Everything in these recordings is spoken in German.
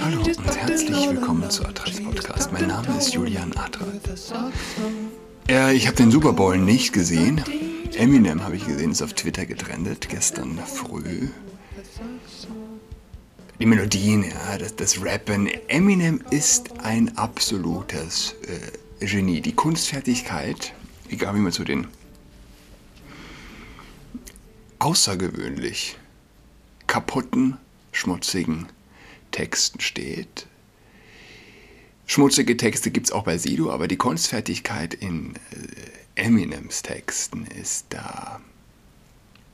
Hallo und herzlich willkommen zu Atras Podcast. Mein Name ist Julian Atra. Äh, ich habe den Super Bowl nicht gesehen. Eminem habe ich gesehen, ist auf Twitter getrendet gestern früh. Die Melodien, ja, das, das Rappen. Eminem ist ein absolutes äh, Genie. Die Kunstfertigkeit, egal wie man zu den außergewöhnlich kaputten, schmutzigen Texten steht. Schmutzige Texte gibt es auch bei Sido, aber die Kunstfertigkeit in äh, Eminems Texten ist da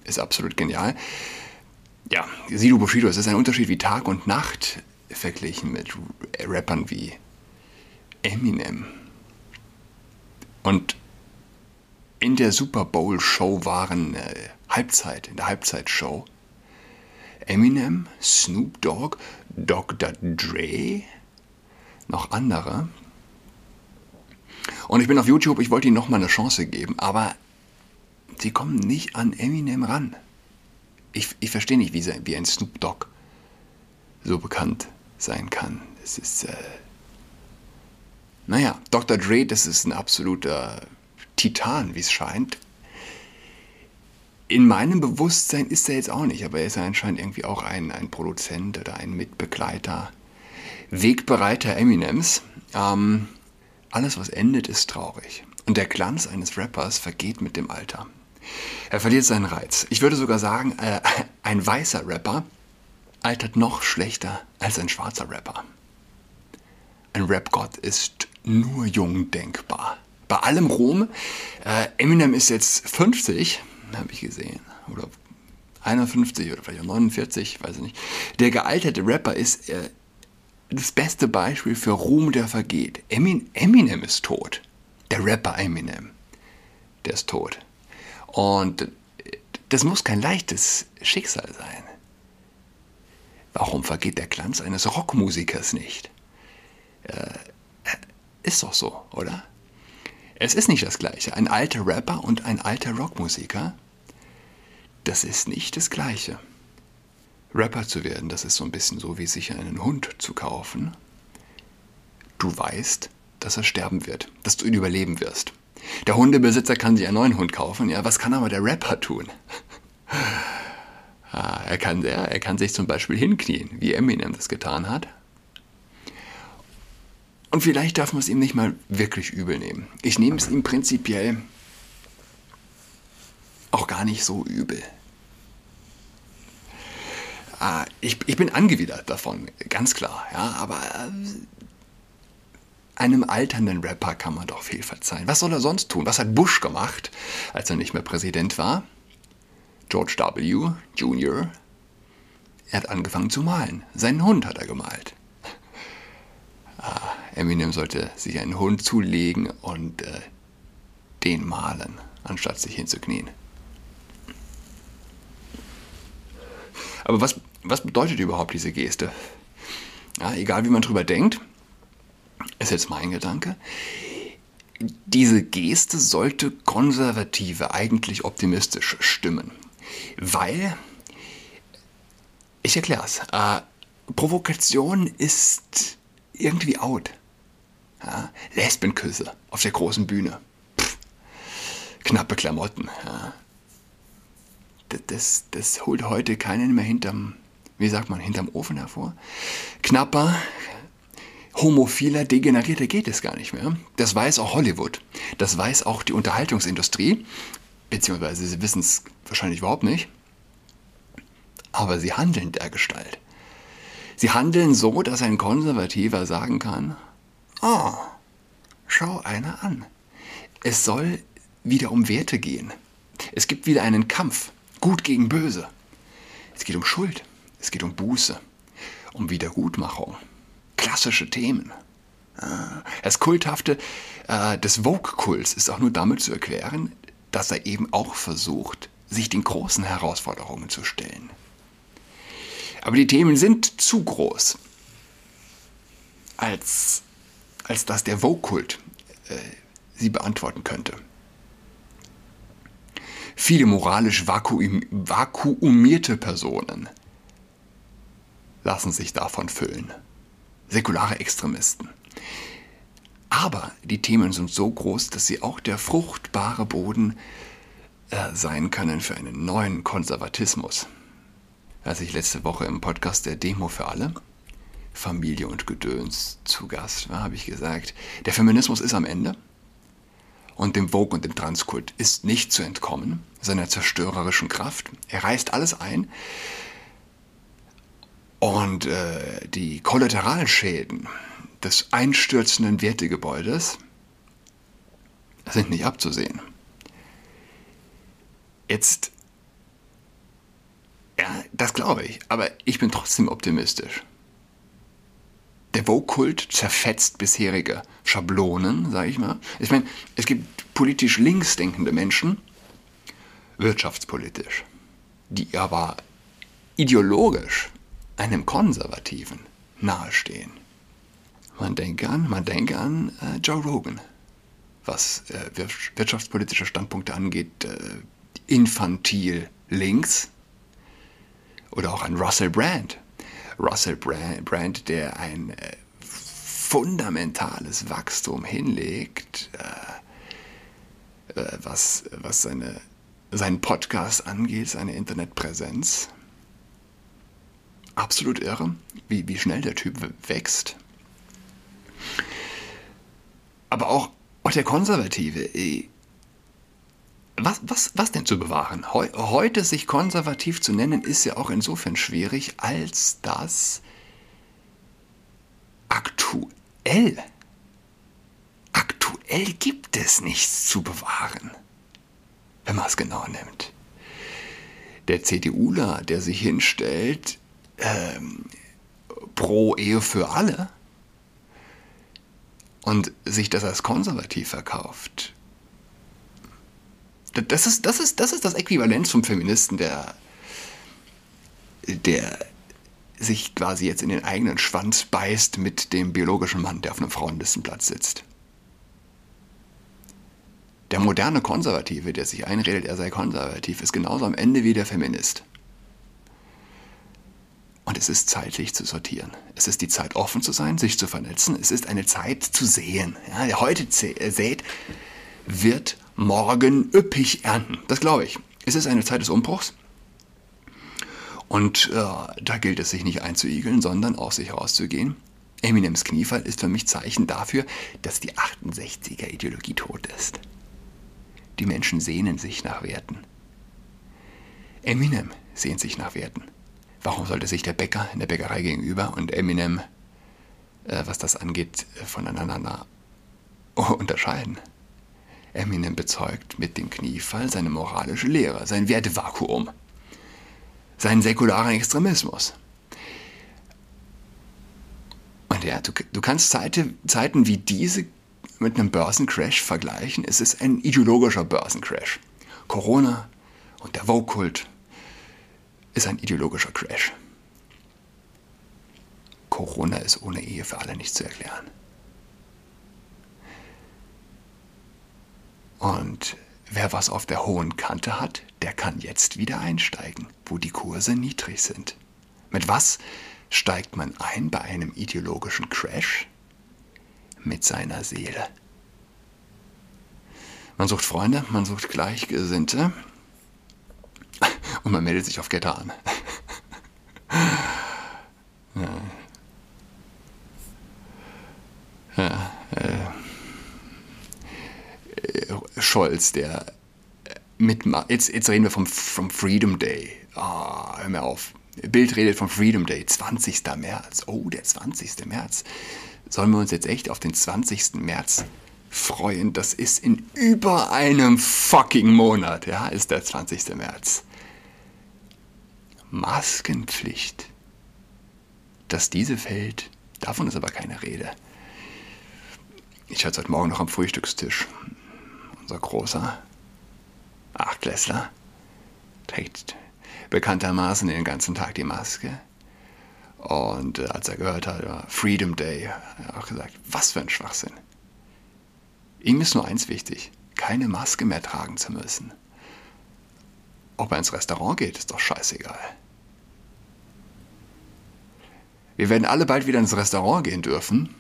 ist absolut genial. Ja, Sido Bushido, es ist ein Unterschied wie Tag und Nacht verglichen mit Rappern wie Eminem. Und in der Super Bowl Show waren äh, Halbzeit, in der Halbzeitshow Eminem, Snoop Dogg, Dr. Dre, noch andere. Und ich bin auf YouTube, ich wollte ihnen nochmal eine Chance geben, aber sie kommen nicht an Eminem ran. Ich, ich verstehe nicht, wie, wie ein Snoop Dogg so bekannt sein kann. Es ist, äh, naja, Dr. Dre, das ist ein absoluter Titan, wie es scheint in meinem Bewusstsein ist er jetzt auch nicht, aber er ist ja anscheinend irgendwie auch ein, ein Produzent oder ein Mitbegleiter, Wegbereiter Eminems. Ähm, alles, was endet, ist traurig. Und der Glanz eines Rappers vergeht mit dem Alter. Er verliert seinen Reiz. Ich würde sogar sagen, äh, ein weißer Rapper altert noch schlechter als ein schwarzer Rapper. Ein Rap-Gott ist nur jung denkbar. Bei allem Ruhm, äh, Eminem ist jetzt 50, habe ich gesehen. Oder 51 oder vielleicht auch 49, weiß ich nicht. Der gealterte Rapper ist äh, das beste Beispiel für Ruhm, der vergeht. Emin, Eminem ist tot. Der Rapper Eminem, der ist tot. Und das muss kein leichtes Schicksal sein. Warum vergeht der Glanz eines Rockmusikers nicht? Äh, ist doch so, oder? Es ist nicht das gleiche. Ein alter Rapper und ein alter Rockmusiker, das ist nicht das gleiche. Rapper zu werden, das ist so ein bisschen so wie sich einen Hund zu kaufen. Du weißt, dass er sterben wird, dass du ihn überleben wirst. Der Hundebesitzer kann sich einen neuen Hund kaufen, ja, was kann aber der Rapper tun? ah, er, kann, er, er kann sich zum Beispiel hinknien, wie Eminem das getan hat, und vielleicht darf man es ihm nicht mal wirklich übel nehmen. Ich nehme es ihm prinzipiell auch gar nicht so übel. Ah, ich, ich bin angewidert davon, ganz klar. Ja, aber äh, einem alternden Rapper kann man doch viel verzeihen. Was soll er sonst tun? Was hat Bush gemacht, als er nicht mehr Präsident war? George W. Jr. Er hat angefangen zu malen. Seinen Hund hat er gemalt. Ah, Eminem sollte sich einen Hund zulegen und äh, den malen, anstatt sich hinzuknien. Aber was, was bedeutet überhaupt diese Geste? Ja, egal wie man drüber denkt, ist jetzt mein Gedanke. Diese Geste sollte Konservative eigentlich optimistisch stimmen. Weil, ich erkläre es, äh, Provokation ist irgendwie out. Ja, Lesbenküsse auf der großen Bühne. Pff, knappe Klamotten. Ja. Das, das, das, holt heute keinen mehr hinterm, wie sagt man, hinterm Ofen hervor. Knapper, homophiler, degenerierter geht es gar nicht mehr. Das weiß auch Hollywood. Das weiß auch die Unterhaltungsindustrie. Beziehungsweise sie wissen es wahrscheinlich überhaupt nicht. Aber sie handeln der Gestalt. Sie handeln so, dass ein Konservativer sagen kann, oh, schau einer an. Es soll wieder um Werte gehen. Es gibt wieder einen Kampf, gut gegen böse. Es geht um Schuld, es geht um Buße, um Wiedergutmachung. Klassische Themen. Ah, das Kulthafte äh, des Vogue-Kults ist auch nur damit zu erklären, dass er eben auch versucht, sich den großen Herausforderungen zu stellen. Aber die Themen sind zu groß, als, als dass der Vokult äh, sie beantworten könnte. Viele moralisch vakuum, vakuumierte Personen lassen sich davon füllen. Säkulare Extremisten. Aber die Themen sind so groß, dass sie auch der fruchtbare Boden äh, sein können für einen neuen Konservatismus. Als ich letzte Woche im Podcast der Demo für alle, Familie und Gedöns zu Gast war, habe ich gesagt, der Feminismus ist am Ende und dem Vogue und dem Transkult ist nicht zu entkommen, seiner zerstörerischen Kraft. Er reißt alles ein und äh, die Kollateralschäden des einstürzenden Wertegebäudes sind nicht abzusehen. Jetzt, ja, das glaube ich, aber ich bin trotzdem optimistisch. Der Vogue-Kult zerfetzt bisherige Schablonen, sage ich mal. Ich meine, es gibt politisch links denkende Menschen, wirtschaftspolitisch, die aber ideologisch einem Konservativen nahestehen. Man denke an, man denke an äh, Joe Rogan, was äh, wirtschaftspolitische Standpunkte angeht, äh, infantil links. Oder auch an Russell Brand. Russell Brand, der ein äh, fundamentales Wachstum hinlegt, äh, äh, was, was seine, seinen Podcast angeht, seine Internetpräsenz. Absolut irre, wie, wie schnell der Typ wächst. Aber auch, auch der Konservative. Eh, was, was, was denn zu bewahren? Heu, heute sich konservativ zu nennen, ist ja auch insofern schwierig, als dass aktuell, aktuell gibt es nichts zu bewahren, wenn man es genau nimmt. Der CDUler, der sich hinstellt, ähm, pro Ehe für alle, und sich das als konservativ verkauft, das ist das, ist, das, ist das Äquivalent zum Feministen, der, der sich quasi jetzt in den eigenen Schwanz beißt mit dem biologischen Mann, der auf einem Frauenlistenplatz sitzt. Der moderne Konservative, der sich einredet, er sei konservativ, ist genauso am Ende wie der Feminist. Es ist zeitlich zu sortieren. Es ist die Zeit, offen zu sein, sich zu vernetzen. Es ist eine Zeit zu sehen. Ja, der heute äh, sät, wird morgen üppig ernten. Das glaube ich. Es ist eine Zeit des Umbruchs. Und äh, da gilt es sich nicht einzuigeln, sondern aus sich herauszugehen. Eminems Kniefall ist für mich Zeichen dafür, dass die 68er-Ideologie tot ist. Die Menschen sehnen sich nach Werten. Eminem sehnt sich nach Werten. Warum sollte sich der Bäcker in der Bäckerei gegenüber und Eminem, äh, was das angeht, voneinander unterscheiden? Eminem bezeugt mit dem Kniefall seine moralische Lehre, sein Wertevakuum, seinen säkularen Extremismus. Und ja, du, du kannst Zeite, Zeiten wie diese mit einem Börsencrash vergleichen. Es ist ein ideologischer Börsencrash. Corona und der Vogue-Kult ist ein ideologischer Crash. Corona ist ohne Ehe für alle nicht zu erklären. Und wer was auf der hohen Kante hat, der kann jetzt wieder einsteigen, wo die Kurse niedrig sind. Mit was steigt man ein bei einem ideologischen Crash? Mit seiner Seele. Man sucht Freunde, man sucht Gleichgesinnte, und man meldet sich auf Getter an. ja. Ja, äh, Scholz, der mitmacht. Jetzt, jetzt reden wir vom, vom Freedom Day. oh, hör mir auf. Bild redet vom Freedom Day, 20. März. Oh, der 20. März. Sollen wir uns jetzt echt auf den 20. März freuen? Das ist in über einem fucking Monat, ja, ist der 20. März. Maskenpflicht. Dass diese fällt, davon ist aber keine Rede. Ich hatte heute Morgen noch am Frühstückstisch. Unser großer Achtklässler trägt bekanntermaßen den ganzen Tag die Maske. Und äh, als er gehört hat, Freedom Day, hat er auch gesagt, was für ein Schwachsinn. Ihm ist nur eins wichtig, keine Maske mehr tragen zu müssen. Ob er ins Restaurant geht, ist doch scheißegal. Wir werden alle bald wieder ins Restaurant gehen dürfen.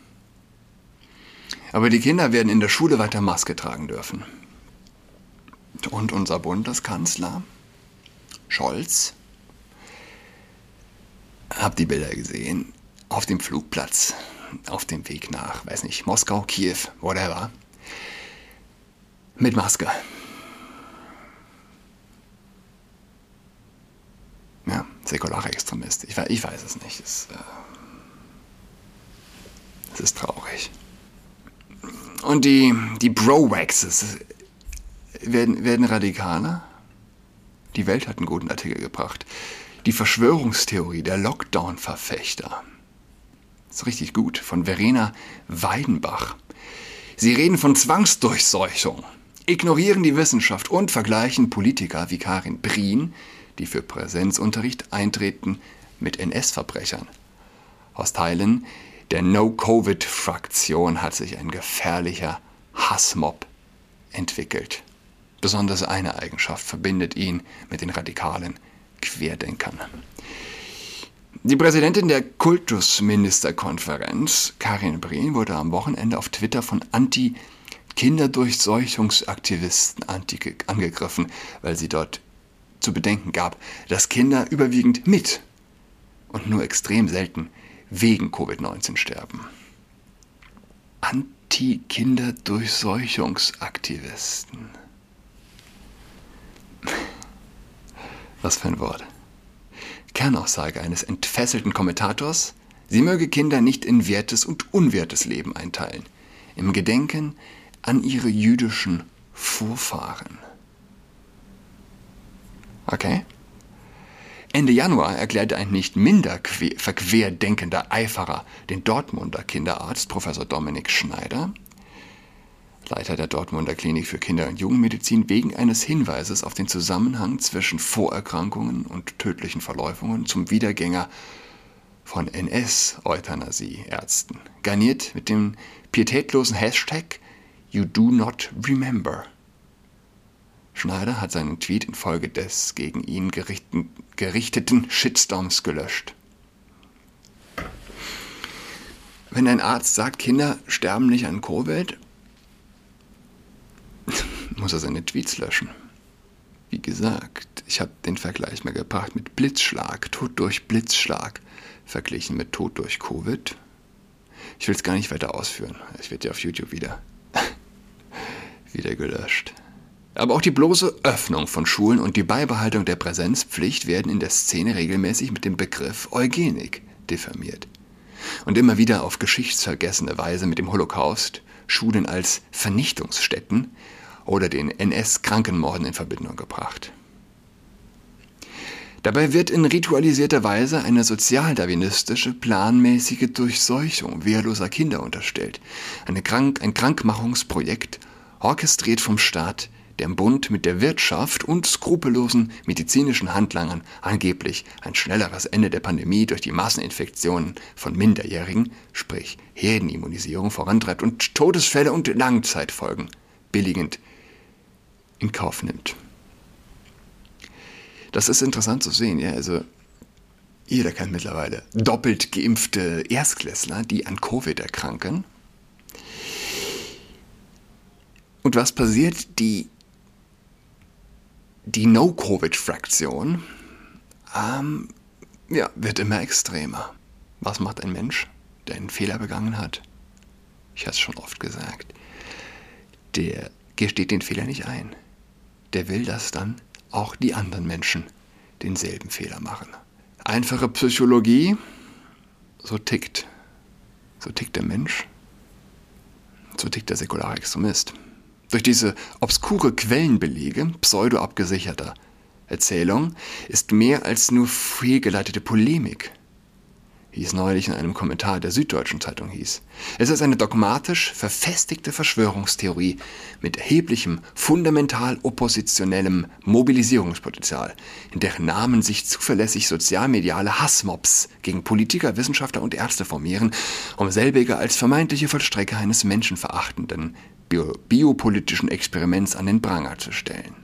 Aber die Kinder werden in der Schule weiter Maske tragen dürfen. Und unser Bundeskanzler Scholz, habt die Bilder gesehen, auf dem Flugplatz, auf dem Weg nach, weiß nicht, Moskau, Kiew, whatever, mit Maske. Ja, säkularer Extremist. Ich, ich weiß es nicht. Es, äh, es ist traurig. Und die, die Bro-Waxes werden, werden radikaler. Die Welt hat einen guten Artikel gebracht. Die Verschwörungstheorie der Lockdown-Verfechter. Ist richtig gut. Von Verena Weidenbach. Sie reden von Zwangsdurchseuchung, ignorieren die Wissenschaft und vergleichen Politiker wie Karin Brien, die für Präsenzunterricht eintreten, mit NS-Verbrechern. Aus Teilen der No-Covid-Fraktion hat sich ein gefährlicher Hassmob entwickelt. Besonders eine Eigenschaft verbindet ihn mit den radikalen Querdenkern. Die Präsidentin der Kultusministerkonferenz, Karin Breen, wurde am Wochenende auf Twitter von Anti-Kinderdurchseuchungsaktivisten angegriffen, weil sie dort zu bedenken gab, dass Kinder überwiegend mit und nur extrem selten wegen Covid-19 sterben. Anti-Kinderdurchseuchungsaktivisten. Was für ein Wort. Kernaussage eines entfesselten Kommentators, sie möge Kinder nicht in wertes und unwertes Leben einteilen, im Gedenken an ihre jüdischen Vorfahren. Okay? Ende Januar erklärte ein nicht minder verquerdenkender Eiferer den Dortmunder Kinderarzt Professor Dominik Schneider Leiter der Dortmunder Klinik für Kinder- und Jugendmedizin, wegen eines Hinweises auf den Zusammenhang zwischen Vorerkrankungen und tödlichen Verläufungen zum Wiedergänger von NS-Euthanasie-Ärzten, garniert mit dem pietätlosen Hashtag You Do Not Remember. Schneider hat seinen Tweet infolge des gegen ihn gerichteten Shitstorms gelöscht. Wenn ein Arzt sagt, Kinder sterben nicht an Covid, muss er seine Tweets löschen. Wie gesagt, ich habe den Vergleich mal gebracht mit Blitzschlag, Tod durch Blitzschlag, verglichen mit Tod durch Covid. Ich will es gar nicht weiter ausführen. Ich werde ja auf YouTube wieder, wieder gelöscht. Aber auch die bloße Öffnung von Schulen und die Beibehaltung der Präsenzpflicht werden in der Szene regelmäßig mit dem Begriff Eugenik diffamiert. Und immer wieder auf geschichtsvergessene Weise mit dem Holocaust, Schulen als Vernichtungsstätten, oder den NS-Krankenmorden in Verbindung gebracht. Dabei wird in ritualisierter Weise eine sozialdarwinistische, planmäßige Durchseuchung wehrloser Kinder unterstellt, Krank ein Krankmachungsprojekt, orchestriert vom Staat, der im Bund mit der Wirtschaft und skrupellosen medizinischen Handlangern angeblich ein schnelleres Ende der Pandemie durch die Masseninfektionen von Minderjährigen, sprich Herdenimmunisierung, vorantreibt und Todesfälle und Langzeitfolgen billigend in Kauf nimmt. Das ist interessant zu sehen, ja, also jeder kennt mittlerweile doppelt geimpfte Erstklässler, die an Covid erkranken. Und was passiert? Die, die No-Covid-Fraktion ähm, ja, wird immer extremer. Was macht ein Mensch, der einen Fehler begangen hat? Ich habe es schon oft gesagt. Der gesteht den Fehler nicht ein der will, dass dann auch die anderen Menschen denselben Fehler machen. Einfache Psychologie, so tickt. So tickt der Mensch. So tickt der säkulare Extremist. Durch diese obskure Quellenbelege pseudo-abgesicherter Erzählung ist mehr als nur fehlgeleitete Polemik wie es neulich in einem Kommentar der Süddeutschen Zeitung hieß. Es ist eine dogmatisch verfestigte Verschwörungstheorie mit erheblichem, fundamental oppositionellem Mobilisierungspotenzial, in deren Namen sich zuverlässig sozialmediale Hassmobs gegen Politiker, Wissenschaftler und Ärzte formieren, um selbige als vermeintliche Vollstrecker eines menschenverachtenden biopolitischen Experiments an den Pranger zu stellen.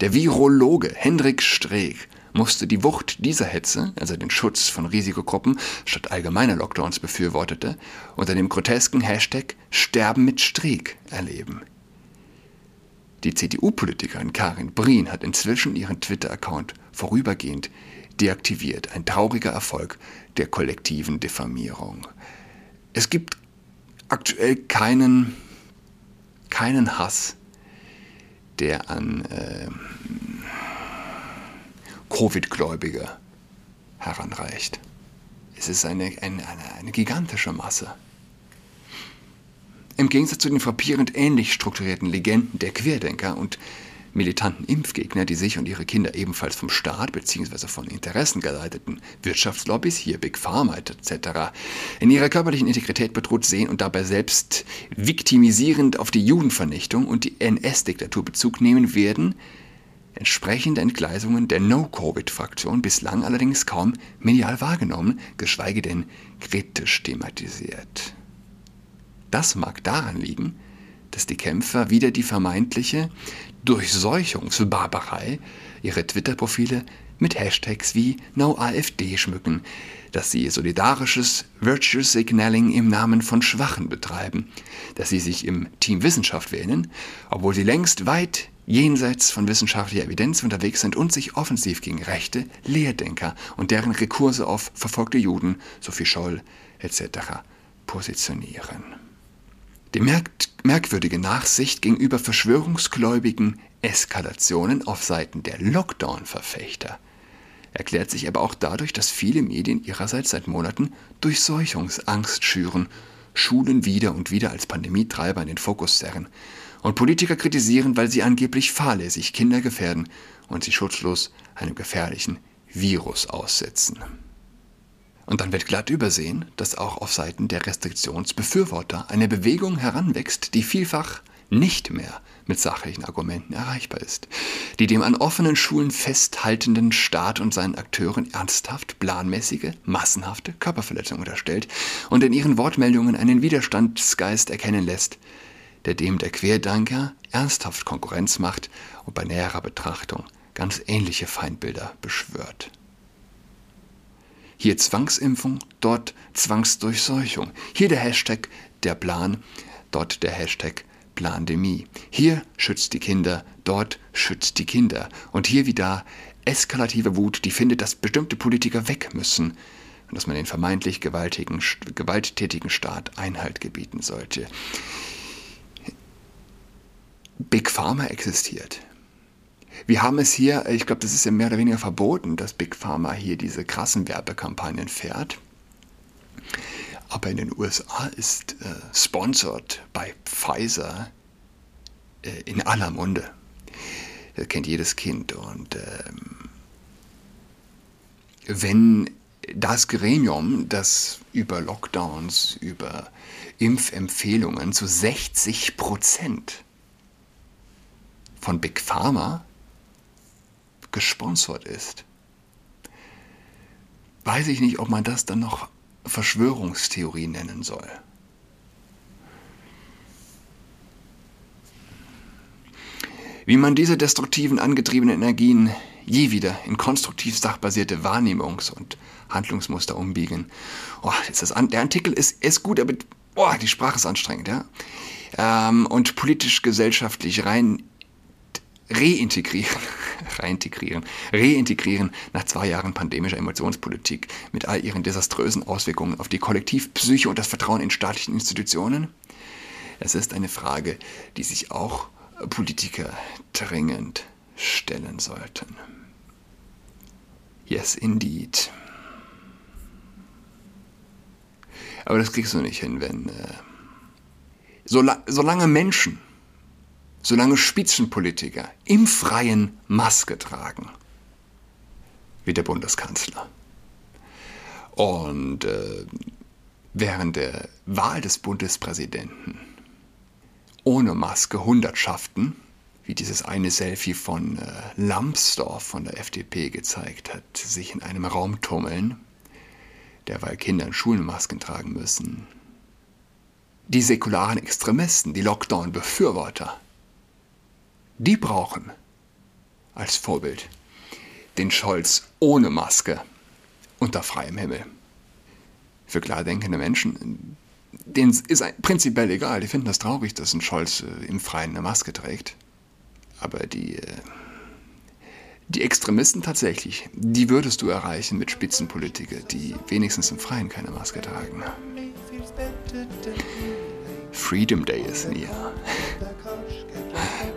Der Virologe Hendrik Streeck musste die Wucht dieser Hetze, also den Schutz von Risikogruppen statt allgemeiner Lockdowns befürwortete, unter dem grotesken Hashtag Sterben mit Streeck erleben. Die CDU-Politikerin Karin Brien hat inzwischen ihren Twitter-Account vorübergehend deaktiviert. Ein trauriger Erfolg der kollektiven Diffamierung. Es gibt aktuell keinen, keinen Hass, der an äh, Covid-Gläubige heranreicht. Es ist eine, eine, eine, eine gigantische Masse. Im Gegensatz zu den frappierend ähnlich strukturierten Legenden der Querdenker und militanten Impfgegner, die sich und ihre Kinder ebenfalls vom Staat bzw. von interessengeleiteten Wirtschaftslobbys, hier Big Pharma etc., in ihrer körperlichen Integrität bedroht sehen und dabei selbst viktimisierend auf die Judenvernichtung und die NS-Diktatur Bezug nehmen werden, entsprechende Entgleisungen der No-Covid-Fraktion bislang allerdings kaum medial wahrgenommen, geschweige denn kritisch thematisiert. Das mag daran liegen, dass die Kämpfer wieder die vermeintliche Durchseuchungsbarbarei ihre Twitter-Profile mit Hashtags wie NoAFD schmücken, dass sie solidarisches Virtue Signaling im Namen von Schwachen betreiben, dass sie sich im Team Wissenschaft wählen, obwohl sie längst weit jenseits von wissenschaftlicher Evidenz unterwegs sind und sich offensiv gegen rechte Lehrdenker und deren Rekurse auf verfolgte Juden, Sophie Scholl etc. positionieren. Die merk merkwürdige Nachsicht gegenüber verschwörungsgläubigen Eskalationen auf Seiten der Lockdown-Verfechter erklärt sich aber auch dadurch, dass viele Medien ihrerseits seit Monaten Durchseuchungsangst schüren, Schulen wieder und wieder als Pandemietreiber in den Fokus zerren und Politiker kritisieren, weil sie angeblich fahrlässig Kinder gefährden und sie schutzlos einem gefährlichen Virus aussetzen. Und dann wird glatt übersehen, dass auch auf Seiten der Restriktionsbefürworter eine Bewegung heranwächst, die vielfach nicht mehr mit sachlichen Argumenten erreichbar ist, die dem an offenen Schulen festhaltenden Staat und seinen Akteuren ernsthaft, planmäßige, massenhafte Körperverletzungen unterstellt und in ihren Wortmeldungen einen Widerstandsgeist erkennen lässt, der dem der Querdenker ernsthaft Konkurrenz macht und bei näherer Betrachtung ganz ähnliche Feindbilder beschwört. Hier Zwangsimpfung, dort Zwangsdurchseuchung. Hier der Hashtag der Plan, dort der Hashtag Plandemie. Hier schützt die Kinder, dort schützt die Kinder. Und hier wie da eskalative Wut, die findet, dass bestimmte Politiker weg müssen und dass man den vermeintlich gewalttätigen Staat Einhalt gebieten sollte. Big Pharma existiert. Wir haben es hier, ich glaube, das ist ja mehr oder weniger verboten, dass Big Pharma hier diese krassen Werbekampagnen fährt. Aber in den USA ist äh, sponsored bei Pfizer äh, in aller Munde. Das kennt jedes Kind. Und ähm, wenn das Gremium, das über Lockdowns, über Impfempfehlungen zu 60 Prozent von Big Pharma gesponsert ist, weiß ich nicht, ob man das dann noch Verschwörungstheorie nennen soll. Wie man diese destruktiven angetriebenen Energien je wieder in konstruktiv sachbasierte Wahrnehmungs- und Handlungsmuster umbiegen. Oh, das, der Artikel ist, ist gut, aber oh, die Sprache ist anstrengend, ja. Ähm, und politisch-gesellschaftlich rein reintegrieren, reintegrieren, reintegrieren nach zwei Jahren pandemischer Emotionspolitik mit all ihren desaströsen Auswirkungen auf die Kollektivpsyche und das Vertrauen in staatlichen Institutionen? Es ist eine Frage, die sich auch Politiker dringend stellen sollten. Yes, indeed. Aber das kriegst du nicht hin, wenn... Äh, solange Menschen solange Spitzenpolitiker im Freien Maske tragen, wie der Bundeskanzler. Und äh, während der Wahl des Bundespräsidenten ohne Maske Hundertschaften, wie dieses eine Selfie von äh, Lambsdorff von der FDP gezeigt hat, sich in einem Raum tummeln, derweil Kinder in Schulen Masken tragen müssen. Die säkularen Extremisten, die Lockdown-Befürworter, die brauchen als Vorbild den Scholz ohne Maske unter freiem Himmel. Für klar denkende Menschen, denen ist prinzipiell egal, die finden das traurig, dass ein Scholz äh, im Freien eine Maske trägt. Aber die, äh, die Extremisten tatsächlich, die würdest du erreichen mit Spitzenpolitikern, die wenigstens im Freien keine Maske tragen. Freedom Day ist näher.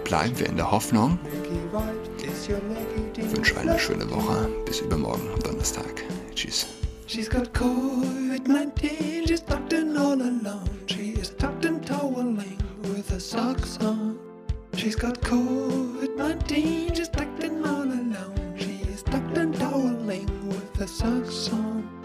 Bleiben wir in der Hoffnung. Ich wünsche eine schöne Woche. Bis übermorgen, Donnerstag. Tschüss. She's got COVID-19, she's tucked in all alone. She is tucked in toweling with her socks on. She's got COVID-19, she's tucked in all alone. She is tucked in toweling with her socks on.